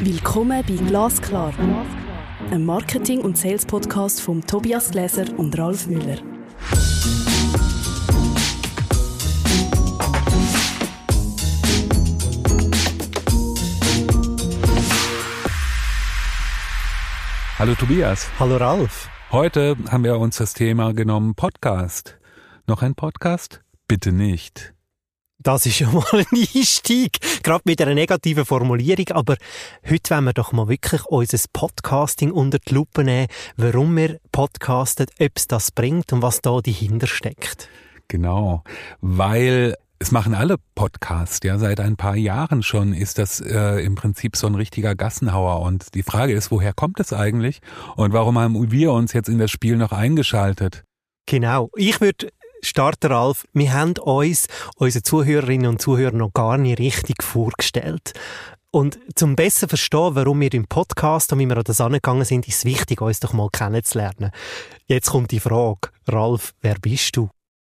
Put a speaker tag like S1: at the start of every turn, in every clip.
S1: Willkommen bei Glasklar, einem Marketing- und Sales-Podcast von Tobias Gläser und Ralf Müller.
S2: Hallo Tobias.
S3: Hallo Ralf.
S2: Heute haben wir uns das Thema genommen Podcast. Noch ein Podcast? Bitte nicht.
S3: Das ist schon mal ein Einstieg, gerade mit einer negativen Formulierung. Aber heute wollen wir doch mal wirklich unser Podcasting unter die Lupe nehmen, warum wir podcasten, ob es das bringt und was da dahinter steckt.
S2: Genau, weil es machen alle Podcasts, ja, seit ein paar Jahren schon ist das äh, im Prinzip so ein richtiger Gassenhauer. Und die Frage ist, woher kommt es eigentlich? Und warum haben wir uns jetzt in das Spiel noch eingeschaltet?
S3: Genau. Ich würde starten, Ralf. Wir haben uns, unsere Zuhörerinnen und Zuhörer, noch gar nicht richtig vorgestellt. Und zum besser verstehen, warum wir im Podcast und wie wir an das angegangen sind, ist es wichtig, uns doch mal kennenzulernen. Jetzt kommt die Frage, Ralf, wer bist du?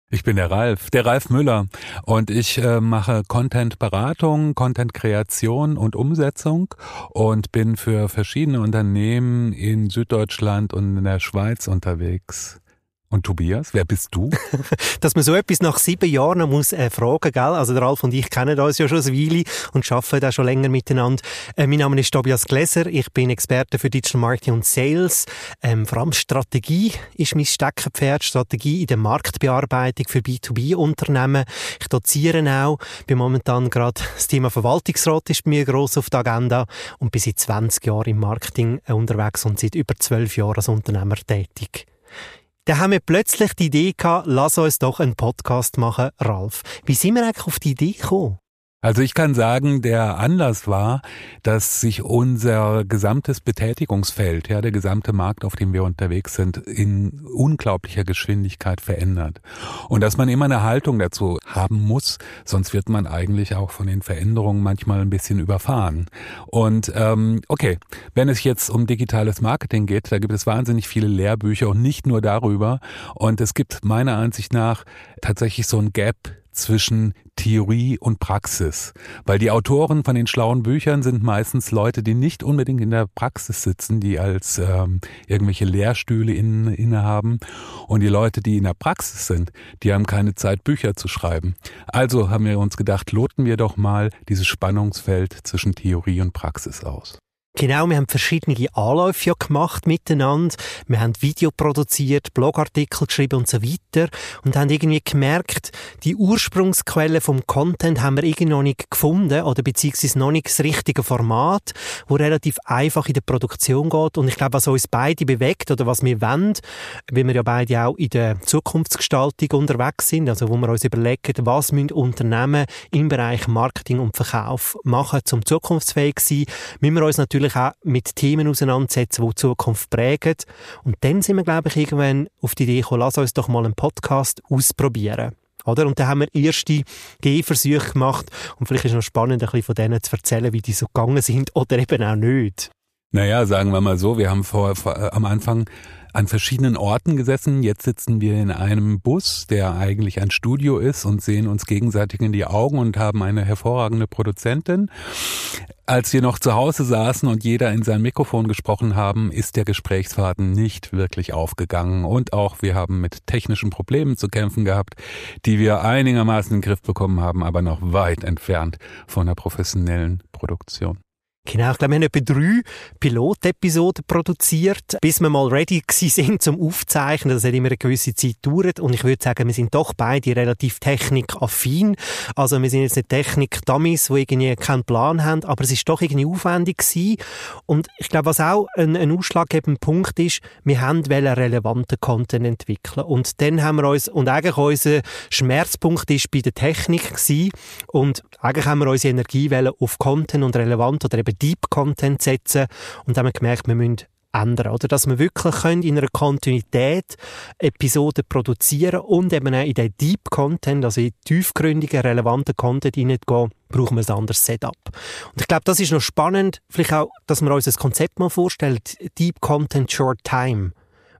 S2: Ich bin der Ralf, der Ralf Müller und ich äh, mache Content-Beratung, Content-Kreation und Umsetzung und bin für verschiedene Unternehmen in Süddeutschland und in der Schweiz unterwegs. Und Tobias, wer bist du?
S3: Dass man so etwas nach sieben Jahren muss äh, fragen, gell? Also der Ralf und ich kennen uns ja schon eine Weile und arbeiten da schon länger miteinander. Äh, mein Name ist Tobias Gläser, ich bin Experte für Digital Marketing und Sales. Ähm, vor allem Strategie ist mein Steckenpferd, Strategie in der Marktbearbeitung für B2B-Unternehmen. Ich doziere auch, bin momentan gerade das Thema Verwaltungsrat ist bei mir gross auf der Agenda und bin seit 20 Jahren im Marketing äh, unterwegs und seit über 12 Jahren als Unternehmer tätig. Da haben wir plötzlich die Idee gehabt, lass uns doch einen Podcast machen, Ralf. Wie sind wir eigentlich auf die Idee gekommen?
S2: Also ich kann sagen, der Anlass war, dass sich unser gesamtes Betätigungsfeld, ja, der gesamte Markt, auf dem wir unterwegs sind, in unglaublicher Geschwindigkeit verändert. Und dass man immer eine Haltung dazu haben muss, sonst wird man eigentlich auch von den Veränderungen manchmal ein bisschen überfahren. Und ähm, okay, wenn es jetzt um digitales Marketing geht, da gibt es wahnsinnig viele Lehrbücher und nicht nur darüber. Und es gibt meiner Ansicht nach tatsächlich so ein Gap zwischen Theorie und Praxis. Weil die Autoren von den schlauen Büchern sind meistens Leute, die nicht unbedingt in der Praxis sitzen, die als ähm, irgendwelche Lehrstühle in, innehaben. Und die Leute, die in der Praxis sind, die haben keine Zeit, Bücher zu schreiben. Also haben wir uns gedacht, loten wir doch mal dieses Spannungsfeld zwischen Theorie und Praxis aus.
S3: Genau, wir haben verschiedene Anläufe ja gemacht miteinander. Wir haben Video produziert, Blogartikel geschrieben und so weiter und haben irgendwie gemerkt, die Ursprungsquelle vom Content haben wir irgendwie noch nicht gefunden oder beziehungsweise noch nicht das richtige Format, wo relativ einfach in der Produktion geht und ich glaube, was uns beide bewegt oder was wir wollen, weil wir ja beide auch in der Zukunftsgestaltung unterwegs sind, also wo wir uns überlegen, was müssen Unternehmen im Bereich Marketing und Verkauf machen, um zukunftsfähig zu sein, müssen wir uns natürlich natürlich auch mit Themen auseinandersetzen, die die Zukunft prägen. Und dann sind wir, glaube ich, irgendwann auf die Idee gekommen, lass uns doch mal einen Podcast ausprobieren. Oder? Und dann haben wir erste Gehversuche gemacht. Und vielleicht ist es noch spannend, ein bisschen von denen zu erzählen, wie die so gegangen sind oder eben auch nicht.
S2: Naja, sagen wir mal so, wir haben vor, vor äh, am Anfang an verschiedenen Orten gesessen. Jetzt sitzen wir in einem Bus, der eigentlich ein Studio ist und sehen uns gegenseitig in die Augen und haben eine hervorragende Produzentin. Als wir noch zu Hause saßen und jeder in sein Mikrofon gesprochen haben, ist der Gesprächsfaden nicht wirklich aufgegangen. Und auch wir haben mit technischen Problemen zu kämpfen gehabt, die wir einigermaßen in den Griff bekommen haben, aber noch weit entfernt von einer professionellen Produktion.
S3: Genau, ich glaube, wir haben etwa drei Pilotepisoden produziert, bis wir mal ready sind zum Aufzeichnen. Das hat immer eine gewisse Zeit gedauert. Und ich würde sagen, wir sind doch beide relativ technikaffin. Also wir sind jetzt nicht Technik-Dummies, die irgendwie keinen Plan haben, aber es ist doch irgendwie aufwendig gewesen. Und ich glaube, was auch ein, ein ausschlaggebender Punkt ist, wir haben relevanten Content entwickeln. Und dann haben wir uns, und eigentlich unser Schmerzpunkt ist bei der Technik gewesen. Und eigentlich haben wir unsere Energie auf Content und relevant oder eben Deep Content setzen und dann haben wir gemerkt, wir müssen ändern, oder? Dass wir wirklich können in einer Kontinuität Episoden produzieren und eben auch in den Deep Content, also in tiefgründigen, relevanten Content hineingehen, brauchen wir ein anderes Setup. Und ich glaube, das ist noch spannend, vielleicht auch, dass man uns das Konzept mal vorstellt, Deep Content, Short Time.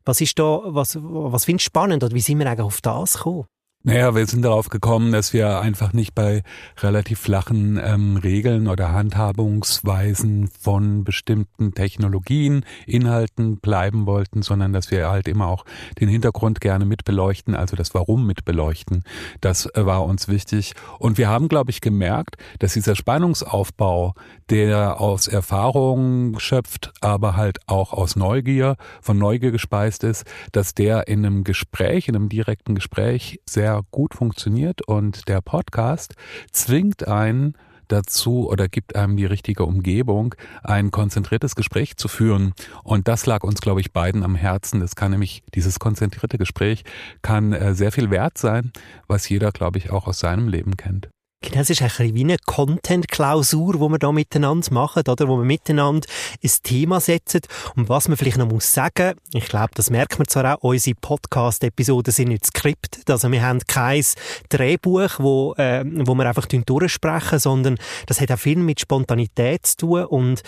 S3: Was ist da, was, was findest du spannend oder wie sind wir eigentlich auf das gekommen?
S2: Naja, wir sind darauf gekommen, dass wir einfach nicht bei relativ flachen ähm, Regeln oder Handhabungsweisen von bestimmten Technologien, Inhalten bleiben wollten, sondern dass wir halt immer auch den Hintergrund gerne mitbeleuchten, also das Warum mitbeleuchten. Das äh, war uns wichtig. Und wir haben, glaube ich, gemerkt, dass dieser Spannungsaufbau, der aus Erfahrung schöpft, aber halt auch aus Neugier, von Neugier gespeist ist, dass der in einem Gespräch, in einem direkten Gespräch sehr gut funktioniert und der Podcast zwingt einen dazu oder gibt einem die richtige Umgebung, ein konzentriertes Gespräch zu führen. Und das lag uns, glaube ich, beiden am Herzen. Das kann nämlich, dieses konzentrierte Gespräch kann äh, sehr viel wert sein, was jeder, glaube ich, auch aus seinem Leben kennt.
S3: Genau, es ist ein bisschen wie eine Content-Klausur, die wir da miteinander machen, oder? Wo wir miteinander ein Thema setzen. Und was man vielleicht noch muss sagen, ich glaube, das merkt man zwar auch, unsere Podcast-Episoden sind nicht skriptet. Also wir haben kein Drehbuch, wo, äh, wo wir einfach durchsprechen, sondern das hat auch viel mit Spontanität zu tun und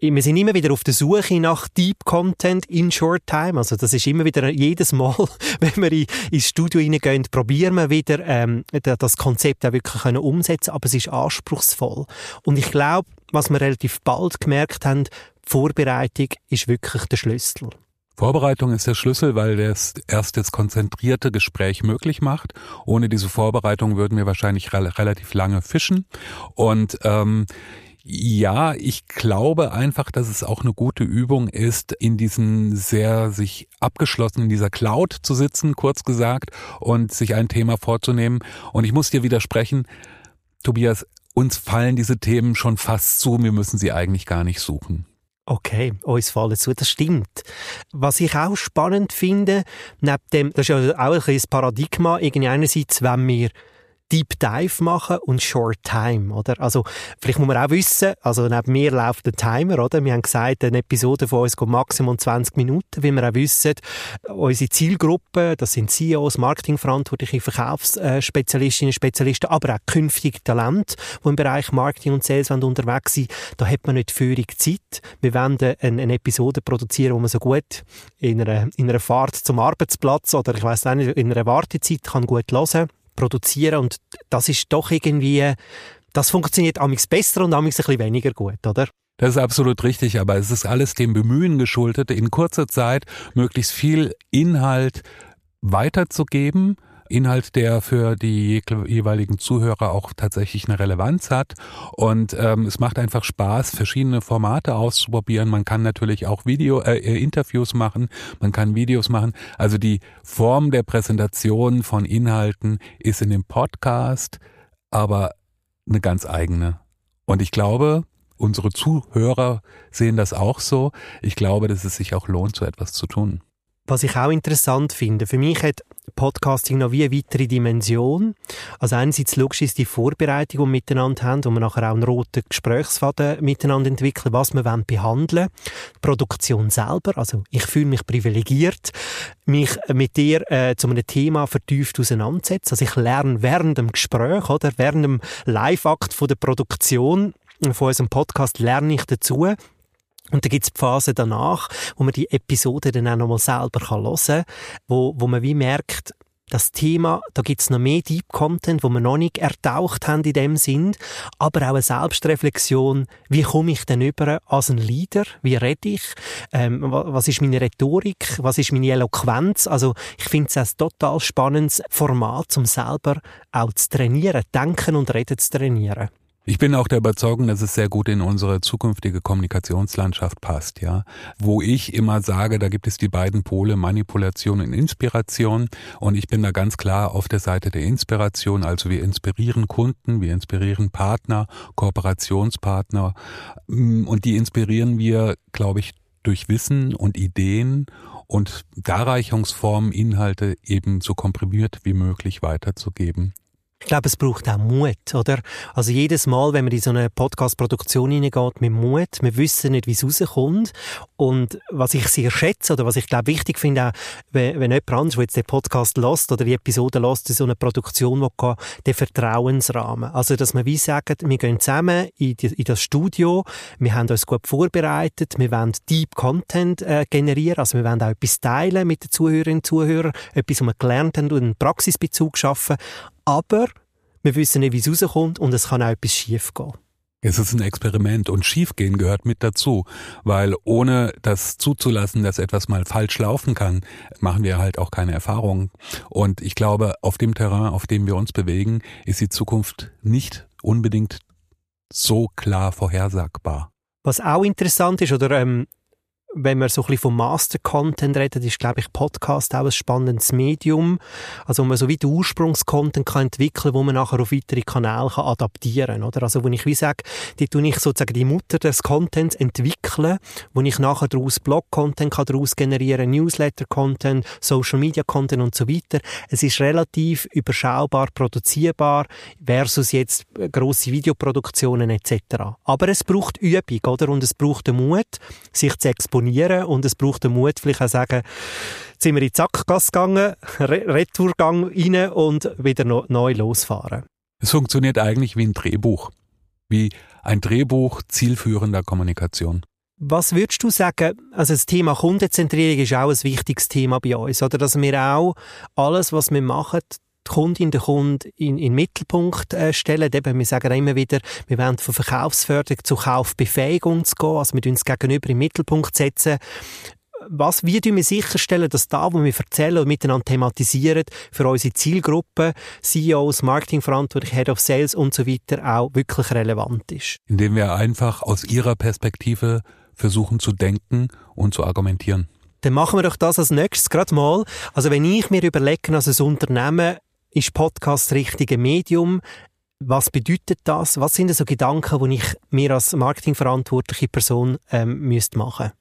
S3: wir sind immer wieder auf der Suche nach Deep Content in Short Time. Also das ist immer wieder jedes Mal, wenn wir ins Studio reingehen, probieren wir wieder ähm, das Konzept auch wirklich können umsetzen. Aber es ist anspruchsvoll. Und ich glaube, was wir relativ bald gemerkt haben, Vorbereitung ist wirklich der Schlüssel.
S2: Vorbereitung ist der Schlüssel, weil das erst das konzentrierte Gespräch möglich macht. Ohne diese Vorbereitung würden wir wahrscheinlich re relativ lange fischen. Und ähm, ja, ich glaube einfach, dass es auch eine gute Übung ist, in diesen sehr sich abgeschlossen, in dieser Cloud zu sitzen, kurz gesagt, und sich ein Thema vorzunehmen. Und ich muss dir widersprechen, Tobias, uns fallen diese Themen schon fast zu, wir müssen sie eigentlich gar nicht suchen.
S3: Okay, uns fallen zu, das stimmt. Was ich auch spannend finde, neben dem, das ist ja auch ein Paradigma, irgendwie einerseits, wenn wir Deep Dive machen und Short Time, oder? Also, vielleicht muss man auch wissen, also neben mir läuft der Timer, oder? Wir haben gesagt, eine Episode von uns geht maximal 20 Minuten, wie wir auch wissen, unsere Zielgruppe, das sind CEOs, Marketingverantwortliche, Verkaufsspezialistinnen, Spezialisten, aber auch künftige Talente, die im Bereich Marketing und Sales unterwegs sind. Da hat man nicht völlig Zeit. Wir wollen eine, eine Episode produzieren, wo man so gut in einer, in einer Fahrt zum Arbeitsplatz oder ich weiß nicht, in einer Wartezeit kann gut hören kann produzieren und das ist doch irgendwie, das funktioniert amigs besser und amigs ein bisschen weniger gut, oder?
S2: Das ist absolut richtig, aber es ist alles dem Bemühen geschuldet, in kurzer Zeit möglichst viel Inhalt weiterzugeben, Inhalt, der für die jeweiligen Zuhörer auch tatsächlich eine Relevanz hat. Und ähm, es macht einfach Spaß, verschiedene Formate auszuprobieren. Man kann natürlich auch Video, äh, äh, Interviews machen, man kann Videos machen. Also die Form der Präsentation von Inhalten ist in dem Podcast aber eine ganz eigene. Und ich glaube, unsere Zuhörer sehen das auch so. Ich glaube, dass es sich auch lohnt, so etwas zu tun.
S3: Was ich auch interessant finde, für mich hat Podcasting noch wie eine weitere Dimension. Also einerseits logisch ist die Vorbereitung, die wir miteinander haben, wo wir nachher auch einen roten Gesprächsfaden miteinander entwickeln, was wir behandeln wollen. Die Produktion selber, also ich fühle mich privilegiert, mich mit dir äh, zu einem Thema vertieft auseinandersetzen. Also ich lerne während dem Gespräch oder während dem Live-Akt der Produktion von unserem Podcast lerne ich dazu. Und dann gibt's die Phase danach, wo man die Episode dann auch nochmal selber hören kann, wo, wo man wie merkt, das Thema, da gibt's noch mehr Deep Content, wo wir noch nicht ertaucht haben in dem Sinn, aber auch eine Selbstreflexion, wie komme ich denn über als ein Leader, wie rede ich, ähm, was ist meine Rhetorik, was ist meine Eloquenz, also ich finde es ein total spannendes Format, um selber auch zu trainieren, denken und reden zu trainieren.
S2: Ich bin auch der Überzeugung, dass es sehr gut in unsere zukünftige Kommunikationslandschaft passt, ja. Wo ich immer sage, da gibt es die beiden Pole Manipulation und Inspiration. Und ich bin da ganz klar auf der Seite der Inspiration. Also wir inspirieren Kunden, wir inspirieren Partner, Kooperationspartner. Und die inspirieren wir, glaube ich, durch Wissen und Ideen und Darreichungsformen, Inhalte eben so komprimiert wie möglich weiterzugeben.
S3: Ich glaube, es braucht auch Mut, oder? Also jedes Mal, wenn man in so eine Podcast-Produktion hineingeht, mit Mut, wir wissen nicht, wie es rauskommt. Und was ich sehr schätze, oder was ich glaube wichtig finde, auch, wenn, wenn jemand anderes, der jetzt den Podcast lost oder die Episode lost, in so eine Produktion, wo geht, der Vertrauensrahmen. Also, dass man wie sagt, wir gehen zusammen in, die, in das Studio, wir haben uns gut vorbereitet, wir wollen Deep Content äh, generieren, also wir wollen auch etwas teilen mit den Zuhörerinnen und Zuhörern, etwas, was wir gelernt haben und einen Praxisbezug schaffen, aber wir wissen nicht, wie es rauskommt und es kann auch etwas schief gehen.
S2: Es ist ein Experiment und schiefgehen gehört mit dazu, weil ohne das zuzulassen, dass etwas mal falsch laufen kann, machen wir halt auch keine Erfahrungen. Und ich glaube, auf dem Terrain, auf dem wir uns bewegen, ist die Zukunft nicht unbedingt so klar vorhersagbar.
S3: Was auch interessant ist, oder ähm, wenn wir so ein bisschen vom Master-Content reden, ist, glaube ich, Podcast auch ein spannendes Medium. Also, wo man so wie den Ursprungscontent kann entwickeln, wo man nachher auf weitere Kanäle kann adaptieren, oder? Also, wo ich wie sage, die tue ich sozusagen die Mutter des Contents entwickeln, wo ich nachher daraus Blog-Content kann daraus generieren, Newsletter-Content, Social-Media-Content und so weiter. Es ist relativ überschaubar produzierbar versus jetzt grosse Videoproduktionen etc. Aber es braucht Übung, oder? Und es braucht den Mut, sich zu exponieren exponieren und es braucht den Mut, vielleicht auch sagen, jetzt sind wir in die Sackgasse gegangen, Retourgang rein und wieder neu losfahren.
S2: Es funktioniert eigentlich wie ein Drehbuch, wie ein Drehbuch zielführender Kommunikation.
S3: Was würdest du sagen, also das Thema Kundenzentrierung ist auch ein wichtiges Thema bei uns, oder dass wir auch alles, was wir machen, die Kundin, den Kunden in, in den Mittelpunkt äh, stellen. Eben, wir sagen immer wieder, wir wollen von Verkaufsförderung zu Kaufbefähigung zu gehen, also wir uns gegenüber im Mittelpunkt setzen. Was, wie tun wir sicherstellen, dass da, wo wir erzählen und miteinander thematisieren, für unsere Zielgruppe, CEOs, Marketingverantwortliche, Head of Sales und so weiter auch wirklich relevant ist?
S2: Indem wir einfach aus ihrer Perspektive versuchen zu denken und zu argumentieren
S3: dann machen wir doch das als nächstes gerade mal. Also wenn ich mir überlege, als ein Unternehmen, ist Podcast das richtige Medium? Was bedeutet das? Was sind so Gedanken, die ich mir als marketingverantwortliche Person ähm, müsste machen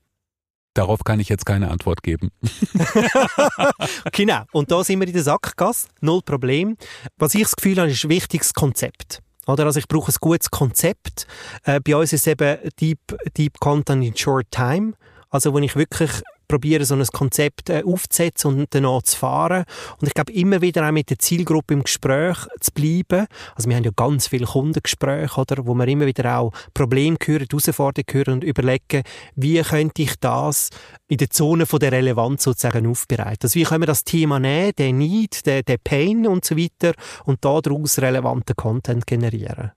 S2: Darauf kann ich jetzt keine Antwort geben.
S3: genau. Und da sind wir in der Sackgasse. Null Problem. Was ich das Gefühl habe, ist ein wichtiges Konzept. Oder? Also ich brauche ein gutes Konzept. Äh, bei uns ist es eben Deep, Deep Content in Short Time. Also wo ich wirklich probieren, so ein Konzept äh, aufzusetzen und danach zu fahren. Und ich glaube, immer wieder auch mit der Zielgruppe im Gespräch zu bleiben. Also wir haben ja ganz viele Kundengespräche, oder, wo wir immer wieder auch Probleme hören, Herausforderungen hören und überlegen, wie könnte ich das in der Zone von der Relevanz sozusagen aufbereiten. Also wie können wir das Thema nehmen, den Need, den, den Pain und so weiter und daraus relevanten Content generieren.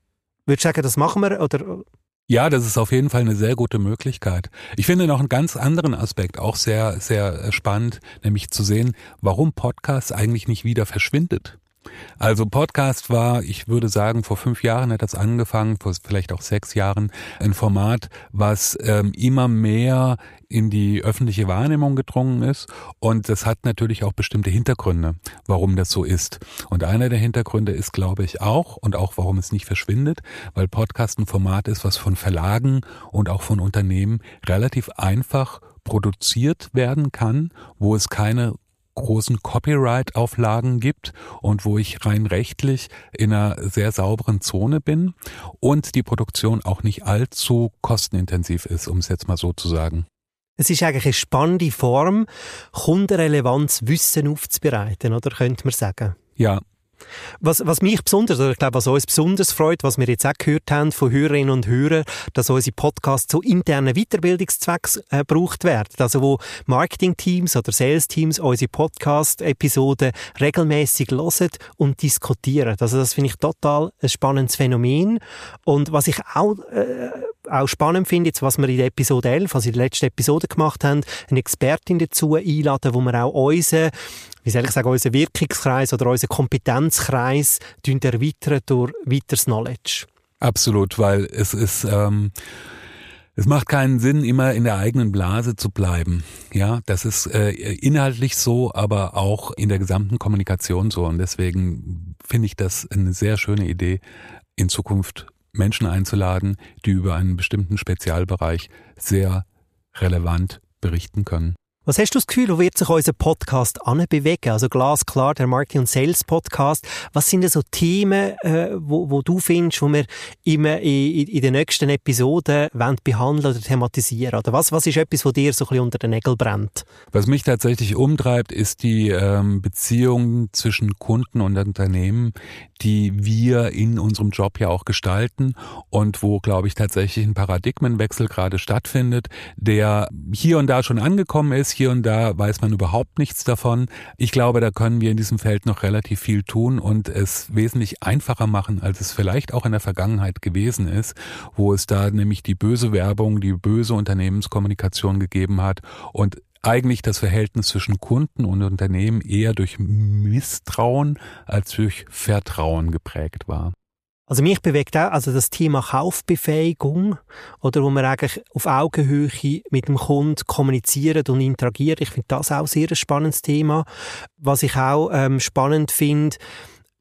S3: Würdest du sagen, das machen wir, oder
S2: ja, das ist auf jeden Fall eine sehr gute Möglichkeit. Ich finde noch einen ganz anderen Aspekt auch sehr, sehr spannend, nämlich zu sehen, warum Podcast eigentlich nicht wieder verschwindet. Also Podcast war, ich würde sagen, vor fünf Jahren hat das angefangen, vor vielleicht auch sechs Jahren, ein Format, was ähm, immer mehr in die öffentliche Wahrnehmung gedrungen ist. Und das hat natürlich auch bestimmte Hintergründe, warum das so ist. Und einer der Hintergründe ist, glaube ich, auch, und auch warum es nicht verschwindet, weil Podcast ein Format ist, was von Verlagen und auch von Unternehmen relativ einfach produziert werden kann, wo es keine großen Copyright-Auflagen gibt und wo ich rein rechtlich in einer sehr sauberen Zone bin und die Produktion auch nicht allzu kostenintensiv ist, um es jetzt mal so zu sagen.
S3: Es ist eigentlich eine spannende Form, Kundenrelevanz Wissen aufzubereiten, oder könnte man sagen?
S2: Ja,
S3: was, was mich besonders, oder ich glaube, was uns besonders freut, was wir jetzt auch gehört haben von Hörerinnen und Hörern, dass unsere Podcasts zu internen Weiterbildungszwecks äh, gebraucht werden. Also wo Marketing-Teams oder Sales-Teams unsere Podcast-Episoden regelmäßig hören und diskutieren. Also das finde ich total ein spannendes Phänomen. Und was ich auch, äh, auch spannend finde, jetzt, was wir in der Episode 11, also in der letzten Episode gemacht haben, eine Expertin dazu einladen, wo wir auch unsere wie soll ich sagen, unseren Wirkungskreis oder unseren Kompetenzkreis erweitern durch weiteres Knowledge.
S2: Absolut, weil es ist, ähm, es macht keinen Sinn, immer in der eigenen Blase zu bleiben. Ja, das ist äh, inhaltlich so, aber auch in der gesamten Kommunikation so. Und deswegen finde ich das eine sehr schöne Idee, in Zukunft Menschen einzuladen, die über einen bestimmten Spezialbereich sehr relevant berichten können.
S3: Was hast du das Gefühl, wo wird sich unser Podcast bewegen? Also glasklar, der Marketing und Sales Podcast. Was sind denn so Themen, äh, wo, wo du findest, wo wir immer in, in den nächsten Episoden wollen behandeln oder thematisieren? Oder was, was ist etwas, wo dir so ein bisschen unter den Nägeln brennt?
S2: Was mich tatsächlich umtreibt, ist die ähm, Beziehung zwischen Kunden und Unternehmen, die wir in unserem Job ja auch gestalten und wo, glaube ich, tatsächlich ein Paradigmenwechsel gerade stattfindet, der hier und da schon angekommen ist hier und da weiß man überhaupt nichts davon. Ich glaube, da können wir in diesem Feld noch relativ viel tun und es wesentlich einfacher machen, als es vielleicht auch in der Vergangenheit gewesen ist, wo es da nämlich die böse Werbung, die böse Unternehmenskommunikation gegeben hat und eigentlich das Verhältnis zwischen Kunden und Unternehmen eher durch Misstrauen als durch Vertrauen geprägt war.
S3: Also mich bewegt auch also das Thema Kaufbefähigung oder wo man eigentlich auf Augenhöhe mit dem Kunden kommuniziert und interagiert. Ich finde das auch sehr ein spannendes Thema. Was ich auch ähm, spannend finde,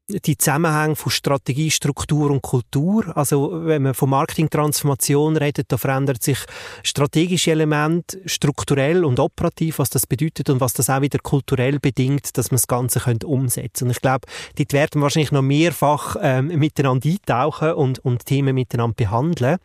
S3: die Zusammenhänge von Strategie, Struktur und Kultur. Also wenn man von Marketingtransformation redet, da verändert sich strategische Elemente strukturell und operativ, was das bedeutet und was das auch wieder kulturell bedingt, dass man das Ganze könnte umsetzen. Und ich glaube, dort werden wir wahrscheinlich noch mehrfach ähm, miteinander eintauchen und, und Themen miteinander behandeln.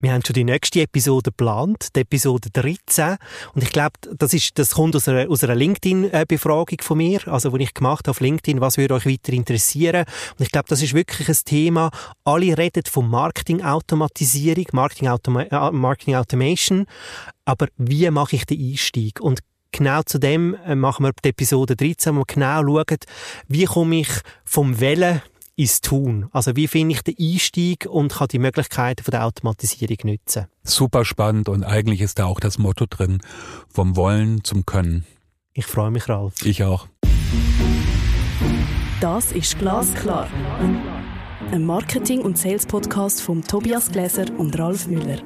S3: Wir haben schon die nächste Episode geplant, die Episode 13. Und ich glaube, das ist, das kommt aus einer, aus einer LinkedIn-Befragung von mir, also, die ich gemacht habe auf LinkedIn, was würde euch weiter interessieren. Und ich glaube, das ist wirklich ein Thema. Alle reden von Marketing-Automatisierung, Marketing, -Automa äh, Marketing Automation. Aber wie mache ich den Einstieg? Und genau zu dem äh, machen wir die Episode 13, wo wir genau schauen, wie komme ich vom Wellen ins Tun. Also wie finde ich den Einstieg und kann die Möglichkeiten von der Automatisierung nutzen?
S2: Super spannend und eigentlich ist da auch das Motto drin, vom Wollen zum Können.
S3: Ich freue mich, Ralf.
S2: Ich auch.
S1: Das ist Glasklar. Ein Marketing- und Sales-Podcast von Tobias Gläser und Ralf Müller.